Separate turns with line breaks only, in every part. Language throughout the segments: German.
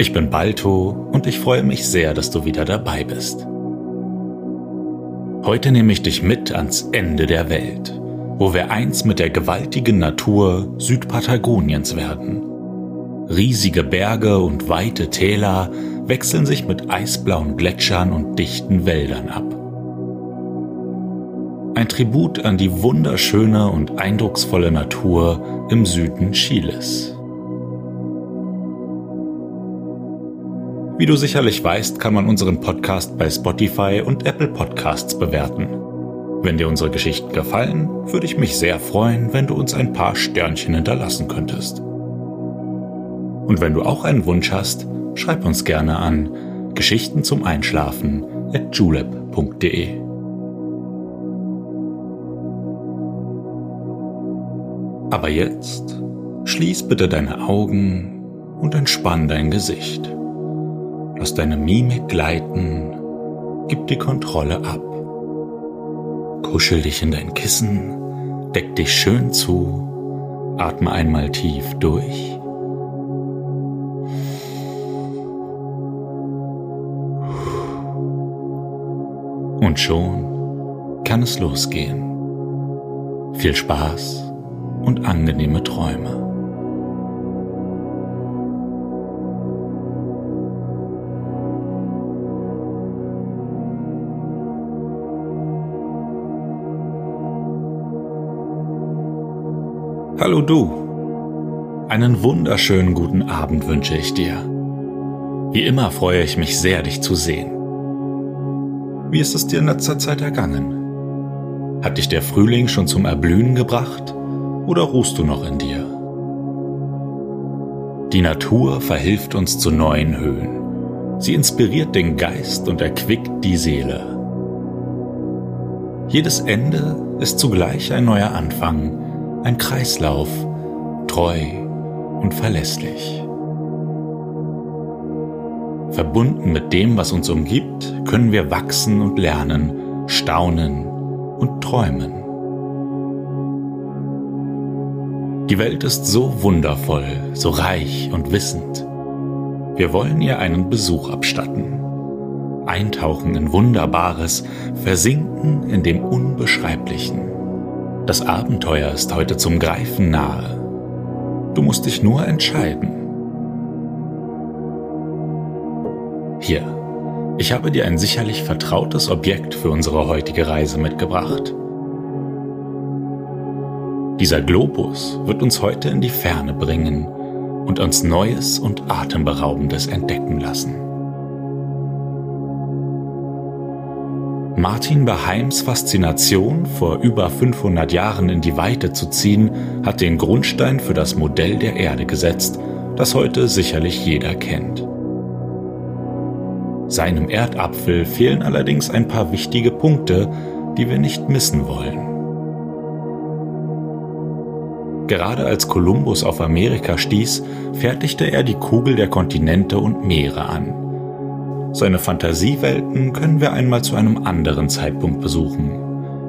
Ich bin Balto und ich freue mich sehr, dass du wieder dabei bist. Heute nehme ich dich mit ans Ende der Welt, wo wir eins mit der gewaltigen Natur Südpatagoniens werden. Riesige Berge und weite Täler wechseln sich mit eisblauen Gletschern und dichten Wäldern ab. Ein Tribut an die wunderschöne und eindrucksvolle Natur im Süden Chiles. Wie du sicherlich weißt, kann man unseren Podcast bei Spotify und Apple Podcasts bewerten. Wenn dir unsere Geschichten gefallen, würde ich mich sehr freuen, wenn du uns ein paar Sternchen hinterlassen könntest. Und wenn du auch einen Wunsch hast, schreib uns gerne an Geschichten zum Einschlafen at julep.de. Aber jetzt schließ bitte deine Augen und entspann dein Gesicht. Lass deine Mimik gleiten, gib die Kontrolle ab. Kuschel dich in dein Kissen, deck dich schön zu, atme einmal tief durch. Und schon kann es losgehen. Viel Spaß und angenehme Träume. Hallo du. Einen wunderschönen guten Abend wünsche ich dir. Wie immer freue ich mich sehr, dich zu sehen. Wie ist es dir in letzter Zeit ergangen? Hat dich der Frühling schon zum Erblühen gebracht oder ruhst du noch in dir? Die Natur verhilft uns zu neuen Höhen. Sie inspiriert den Geist und erquickt die Seele. Jedes Ende ist zugleich ein neuer Anfang, ein Kreislauf, treu und verlässlich. Verbunden mit dem, was uns umgibt, können wir wachsen und lernen, staunen und träumen. Die Welt ist so wundervoll, so reich und wissend. Wir wollen ihr einen Besuch abstatten. Eintauchen in Wunderbares, versinken in dem Unbeschreiblichen. Das Abenteuer ist heute zum Greifen nahe. Du musst dich nur entscheiden. Hier, ich habe dir ein sicherlich vertrautes Objekt für unsere heutige Reise mitgebracht. Dieser Globus wird uns heute in die Ferne bringen und uns Neues und Atemberaubendes entdecken lassen. Martin Beheims Faszination, vor über 500 Jahren in die Weite zu ziehen, hat den Grundstein für das Modell der Erde gesetzt, das heute sicherlich jeder kennt. Seinem Erdapfel fehlen allerdings ein paar wichtige Punkte, die wir nicht missen wollen. Gerade als Kolumbus auf Amerika stieß, fertigte er die Kugel der Kontinente und Meere an. Seine Fantasiewelten können wir einmal zu einem anderen Zeitpunkt besuchen.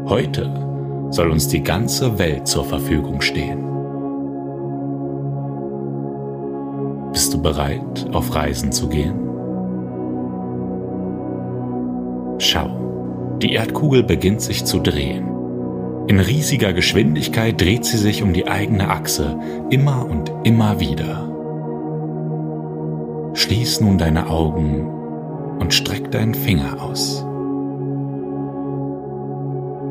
Heute soll uns die ganze Welt zur Verfügung stehen. Bist du bereit, auf Reisen zu gehen? Schau, die Erdkugel beginnt sich zu drehen. In riesiger Geschwindigkeit dreht sie sich um die eigene Achse immer und immer wieder. Schließ nun deine Augen und streck deinen Finger aus.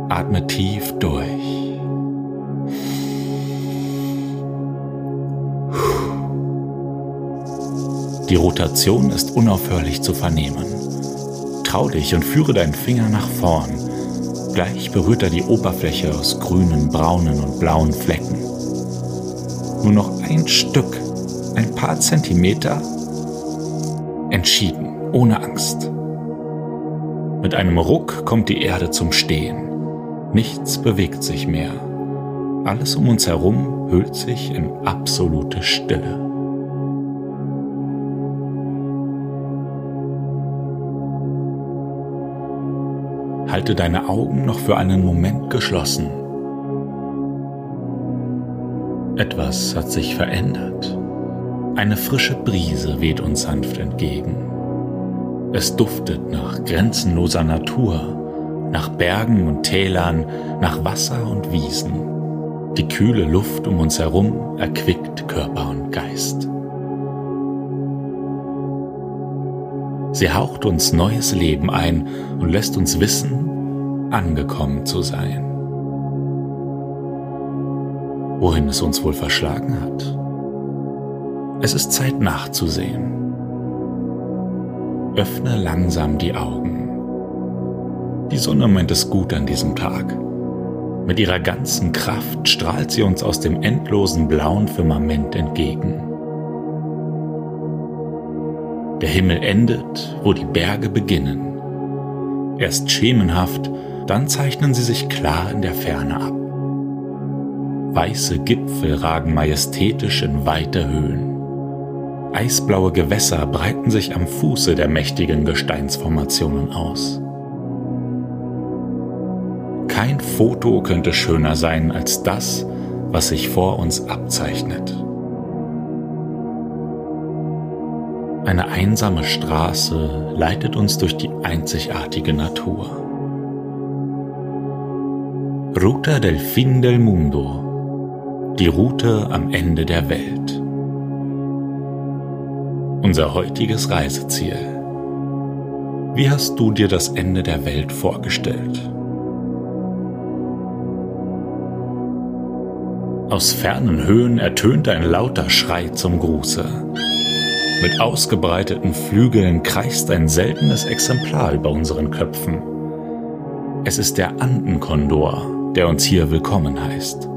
Atme tief durch. Die Rotation ist unaufhörlich zu vernehmen. Trau dich und führe deinen Finger nach vorn. Gleich berührt er die Oberfläche aus grünen, braunen und blauen Flecken. Nur noch ein Stück, ein paar Zentimeter. Entschieden, ohne Angst. Mit einem Ruck kommt die Erde zum Stehen. Nichts bewegt sich mehr. Alles um uns herum hüllt sich in absolute Stille. Halte deine Augen noch für einen Moment geschlossen. Etwas hat sich verändert. Eine frische Brise weht uns sanft entgegen. Es duftet nach grenzenloser Natur, nach Bergen und Tälern, nach Wasser und Wiesen. Die kühle Luft um uns herum erquickt Körper und Geist. Sie haucht uns neues Leben ein und lässt uns wissen, angekommen zu sein. Wohin es uns wohl verschlagen hat? Es ist Zeit nachzusehen. Öffne langsam die Augen. Die Sonne meint es gut an diesem Tag. Mit ihrer ganzen Kraft strahlt sie uns aus dem endlosen blauen Firmament entgegen. Der Himmel endet, wo die Berge beginnen. Erst schemenhaft, dann zeichnen sie sich klar in der Ferne ab. Weiße Gipfel ragen majestätisch in weite Höhen. Eisblaue Gewässer breiten sich am Fuße der mächtigen Gesteinsformationen aus. Kein Foto könnte schöner sein als das, was sich vor uns abzeichnet. Eine einsame Straße leitet uns durch die einzigartige Natur. Ruta del fin del mundo, die Route am Ende der Welt. Unser heutiges Reiseziel. Wie hast du dir das Ende der Welt vorgestellt? Aus fernen Höhen ertönte ein lauter Schrei zum Gruße. Mit ausgebreiteten Flügeln kreist ein seltenes Exemplar über unseren Köpfen. Es ist der Andenkondor, der uns hier willkommen heißt.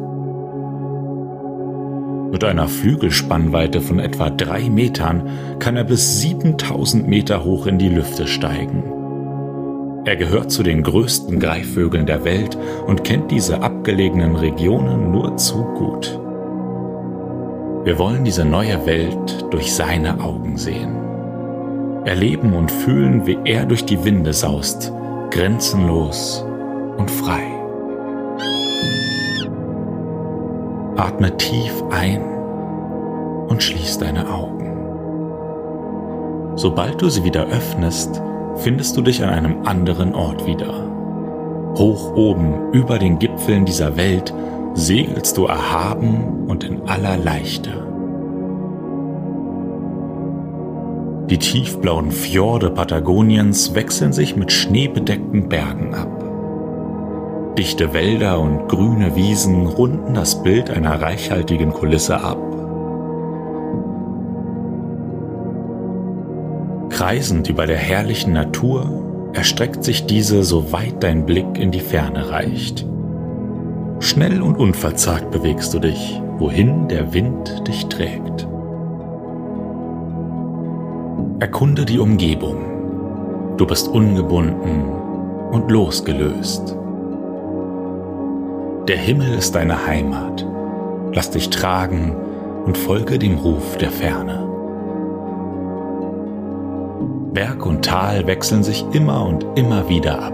Mit einer Flügelspannweite von etwa drei Metern kann er bis 7000 Meter hoch in die Lüfte steigen. Er gehört zu den größten Greifvögeln der Welt und kennt diese abgelegenen Regionen nur zu gut. Wir wollen diese neue Welt durch seine Augen sehen. Erleben und fühlen, wie er durch die Winde saust, grenzenlos und frei. Atme tief ein und schließ deine Augen. Sobald du sie wieder öffnest, findest du dich an einem anderen Ort wieder. Hoch oben über den Gipfeln dieser Welt segelst du erhaben und in aller Leichte. Die tiefblauen Fjorde Patagoniens wechseln sich mit schneebedeckten Bergen ab. Dichte Wälder und grüne Wiesen runden das Bild einer reichhaltigen Kulisse ab. Kreisend über der herrlichen Natur erstreckt sich diese, soweit dein Blick in die Ferne reicht. Schnell und unverzagt bewegst du dich, wohin der Wind dich trägt. Erkunde die Umgebung. Du bist ungebunden und losgelöst. Der Himmel ist deine Heimat. Lass dich tragen und folge dem Ruf der Ferne. Berg und Tal wechseln sich immer und immer wieder ab.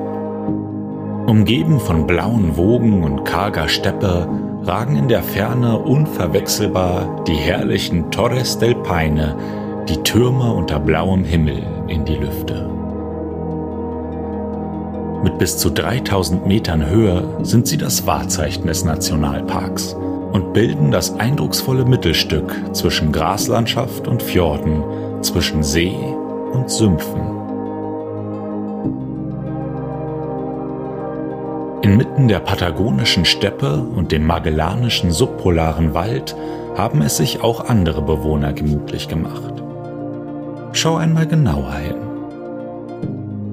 Umgeben von blauen Wogen und karger Steppe ragen in der Ferne unverwechselbar die herrlichen Torres del Paine, die Türme unter blauem Himmel in die Lüfte. Mit bis zu 3000 Metern Höhe sind sie das Wahrzeichen des Nationalparks und bilden das eindrucksvolle Mittelstück zwischen Graslandschaft und Fjorden zwischen See und Sümpfen. Inmitten der patagonischen Steppe und dem magellanischen subpolaren Wald haben es sich auch andere Bewohner gemütlich gemacht. Schau einmal genauer hin.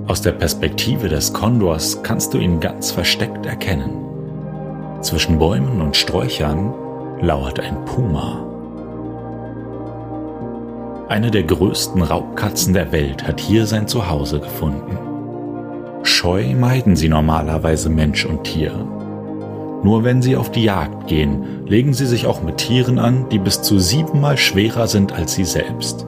Aus der Perspektive des Kondors kannst du ihn ganz versteckt erkennen. Zwischen Bäumen und Sträuchern lauert ein Puma. Eine der größten Raubkatzen der Welt hat hier sein Zuhause gefunden. Scheu meiden sie normalerweise Mensch und Tier. Nur wenn sie auf die Jagd gehen, legen sie sich auch mit Tieren an, die bis zu siebenmal schwerer sind als sie selbst.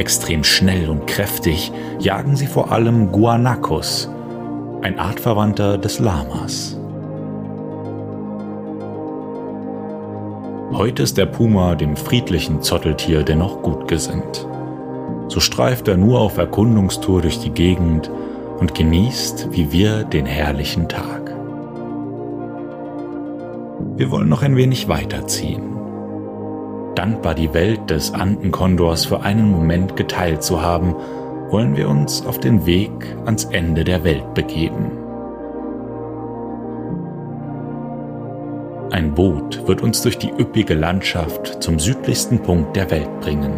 Extrem schnell und kräftig jagen sie vor allem Guanacos, ein Artverwandter des Lamas. Heute ist der Puma dem friedlichen Zotteltier dennoch gut gesinnt. So streift er nur auf Erkundungstour durch die Gegend und genießt wie wir den herrlichen Tag. Wir wollen noch ein wenig weiterziehen. Dankbar die Welt des Andenkondors für einen Moment geteilt zu haben, wollen wir uns auf den Weg ans Ende der Welt begeben. Ein Boot wird uns durch die üppige Landschaft zum südlichsten Punkt der Welt bringen.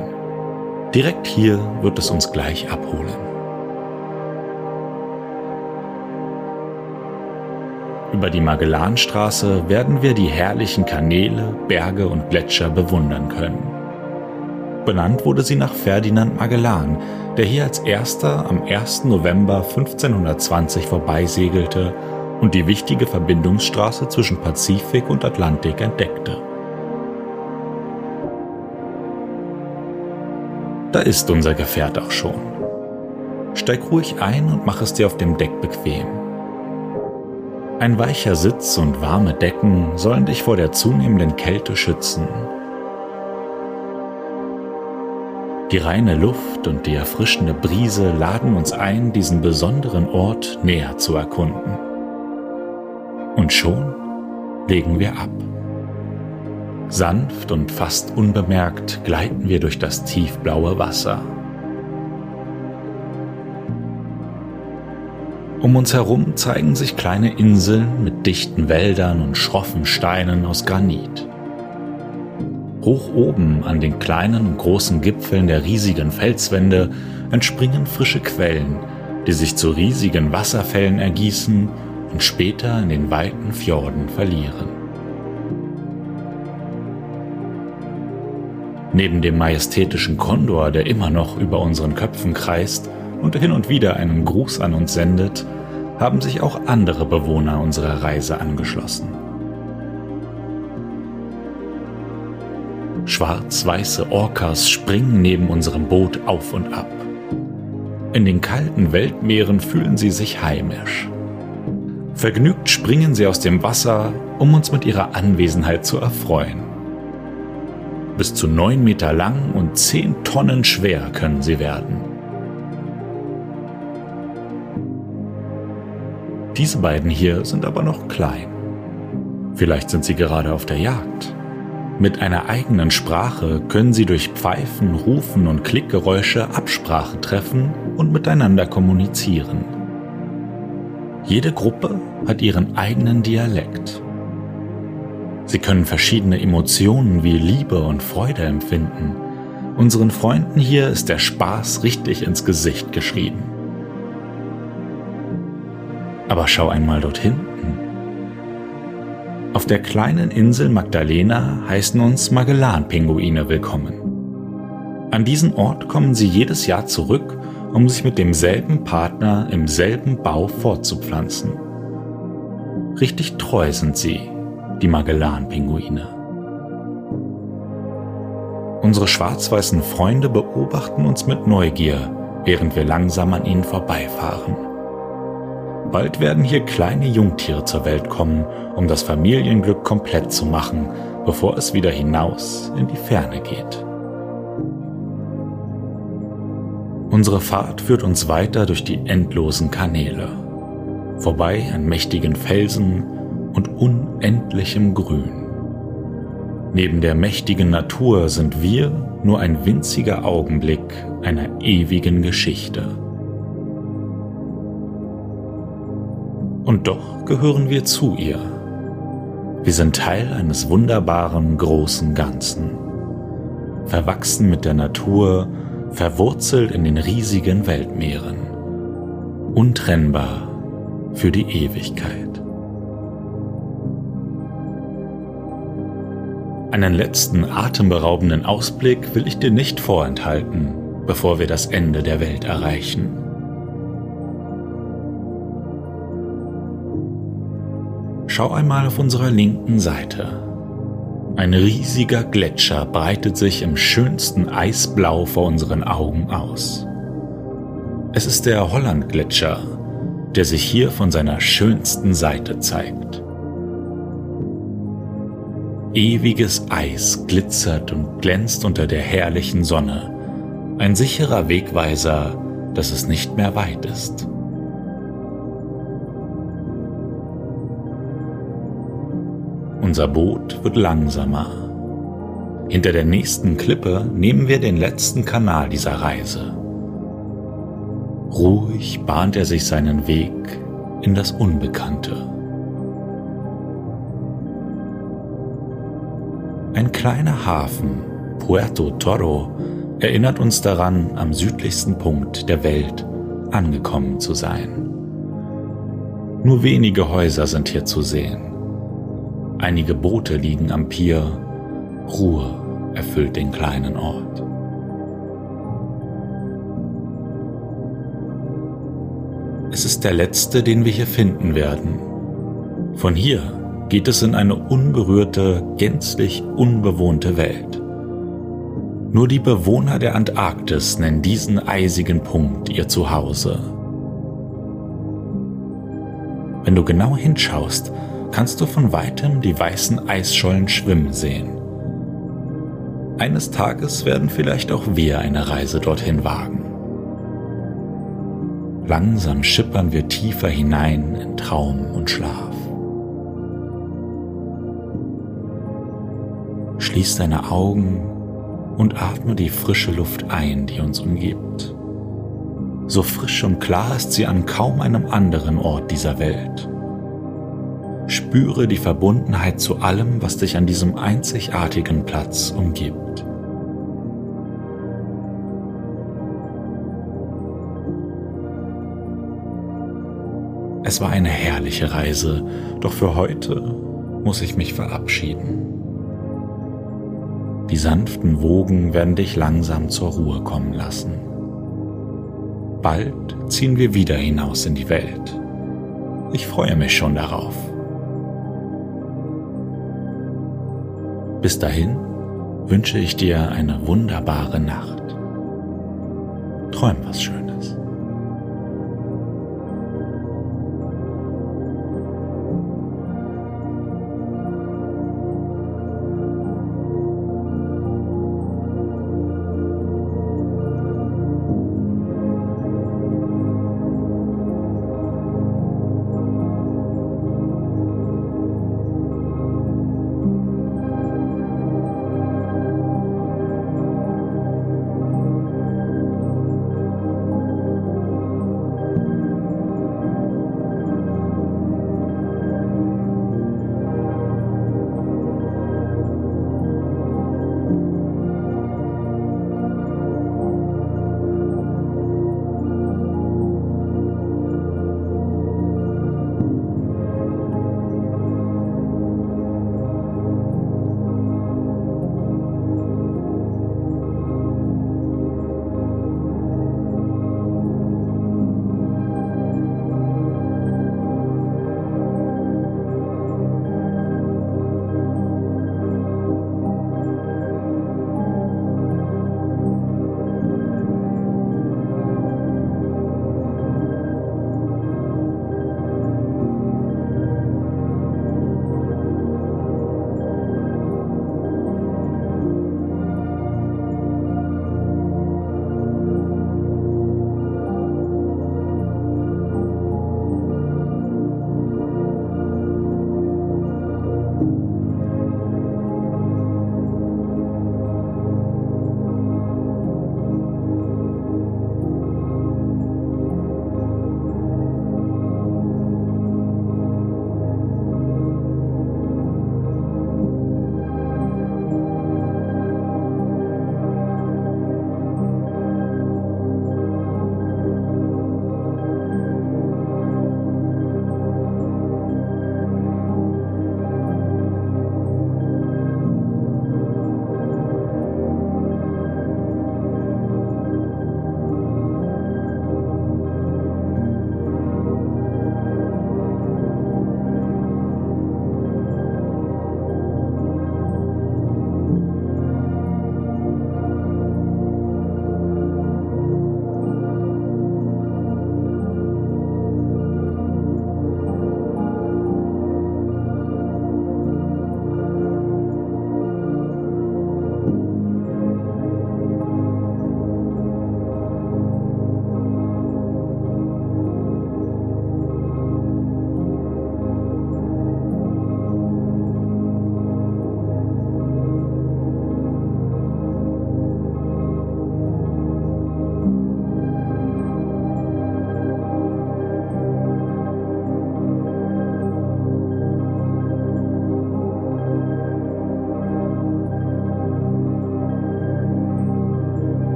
Direkt hier wird es uns gleich abholen. Über die Magellanstraße werden wir die herrlichen Kanäle, Berge und Gletscher bewundern können. Benannt wurde sie nach Ferdinand Magellan, der hier als erster am 1. November 1520 vorbeisegelte und die wichtige Verbindungsstraße zwischen Pazifik und Atlantik entdeckte. Da ist unser Gefährt auch schon. Steig ruhig ein und mach es dir auf dem Deck bequem. Ein weicher Sitz und warme Decken sollen dich vor der zunehmenden Kälte schützen. Die reine Luft und die erfrischende Brise laden uns ein, diesen besonderen Ort näher zu erkunden. Und schon legen wir ab. Sanft und fast unbemerkt gleiten wir durch das tiefblaue Wasser. Um uns herum zeigen sich kleine Inseln mit dichten Wäldern und schroffen Steinen aus Granit. Hoch oben an den kleinen und großen Gipfeln der riesigen Felswände entspringen frische Quellen, die sich zu riesigen Wasserfällen ergießen und später in den weiten Fjorden verlieren. Neben dem majestätischen Kondor, der immer noch über unseren Köpfen kreist und hin und wieder einen Gruß an uns sendet, haben sich auch andere Bewohner unserer Reise angeschlossen. Schwarz-weiße Orcas springen neben unserem Boot auf und ab. In den kalten Weltmeeren fühlen sie sich heimisch. Vergnügt springen sie aus dem Wasser, um uns mit ihrer Anwesenheit zu erfreuen. Bis zu neun Meter lang und zehn Tonnen schwer können sie werden. Diese beiden hier sind aber noch klein. Vielleicht sind sie gerade auf der Jagd. Mit einer eigenen Sprache können sie durch Pfeifen, Rufen und Klickgeräusche Absprache treffen und miteinander kommunizieren. Jede Gruppe hat ihren eigenen Dialekt. Sie können verschiedene Emotionen wie Liebe und Freude empfinden. Unseren Freunden hier ist der Spaß richtig ins Gesicht geschrieben. Aber schau einmal dort hinten. Auf der kleinen Insel Magdalena heißen uns Magellan-Pinguine willkommen. An diesen Ort kommen sie jedes Jahr zurück um sich mit demselben Partner im selben Bau fortzupflanzen. Richtig treu sind sie, die Magellan-Pinguine. Unsere schwarz-weißen Freunde beobachten uns mit Neugier, während wir langsam an ihnen vorbeifahren. Bald werden hier kleine Jungtiere zur Welt kommen, um das Familienglück komplett zu machen, bevor es wieder hinaus in die Ferne geht. Unsere Fahrt führt uns weiter durch die endlosen Kanäle, vorbei an mächtigen Felsen und unendlichem Grün. Neben der mächtigen Natur sind wir nur ein winziger Augenblick einer ewigen Geschichte. Und doch gehören wir zu ihr. Wir sind Teil eines wunderbaren großen Ganzen, verwachsen mit der Natur, verwurzelt in den riesigen Weltmeeren, untrennbar für die Ewigkeit. Einen letzten atemberaubenden Ausblick will ich dir nicht vorenthalten, bevor wir das Ende der Welt erreichen. Schau einmal auf unserer linken Seite. Ein riesiger Gletscher breitet sich im schönsten Eisblau vor unseren Augen aus. Es ist der Hollandgletscher, der sich hier von seiner schönsten Seite zeigt. Ewiges Eis glitzert und glänzt unter der herrlichen Sonne, ein sicherer Wegweiser, dass es nicht mehr weit ist. Unser Boot wird langsamer. Hinter der nächsten Klippe nehmen wir den letzten Kanal dieser Reise. Ruhig bahnt er sich seinen Weg in das Unbekannte. Ein kleiner Hafen, Puerto Toro, erinnert uns daran, am südlichsten Punkt der Welt angekommen zu sein. Nur wenige Häuser sind hier zu sehen. Einige Boote liegen am Pier. Ruhe erfüllt den kleinen Ort. Es ist der letzte, den wir hier finden werden. Von hier geht es in eine unberührte, gänzlich unbewohnte Welt. Nur die Bewohner der Antarktis nennen diesen eisigen Punkt ihr Zuhause. Wenn du genau hinschaust, kannst du von weitem die weißen Eisschollen schwimmen sehen. Eines Tages werden vielleicht auch wir eine Reise dorthin wagen. Langsam schippern wir tiefer hinein in Traum und Schlaf. Schließ deine Augen und atme die frische Luft ein, die uns umgibt. So frisch und klar ist sie an kaum einem anderen Ort dieser Welt. Spüre die Verbundenheit zu allem, was dich an diesem einzigartigen Platz umgibt. Es war eine herrliche Reise, doch für heute muss ich mich verabschieden. Die sanften Wogen werden dich langsam zur Ruhe kommen lassen. Bald ziehen wir wieder hinaus in die Welt. Ich freue mich schon darauf. Bis dahin wünsche ich dir eine wunderbare Nacht. Träum was Schönes.